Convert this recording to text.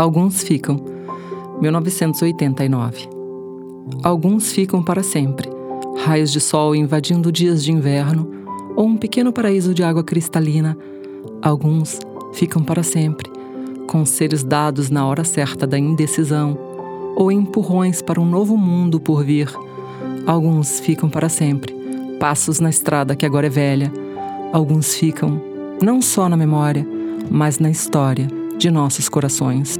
Alguns ficam. 1989. Alguns ficam para sempre. Raios de sol invadindo dias de inverno ou um pequeno paraíso de água cristalina. Alguns ficam para sempre, conselhos dados na hora certa da indecisão ou empurrões para um novo mundo por vir. Alguns ficam para sempre, passos na estrada que agora é velha. Alguns ficam não só na memória, mas na história de nossos corações.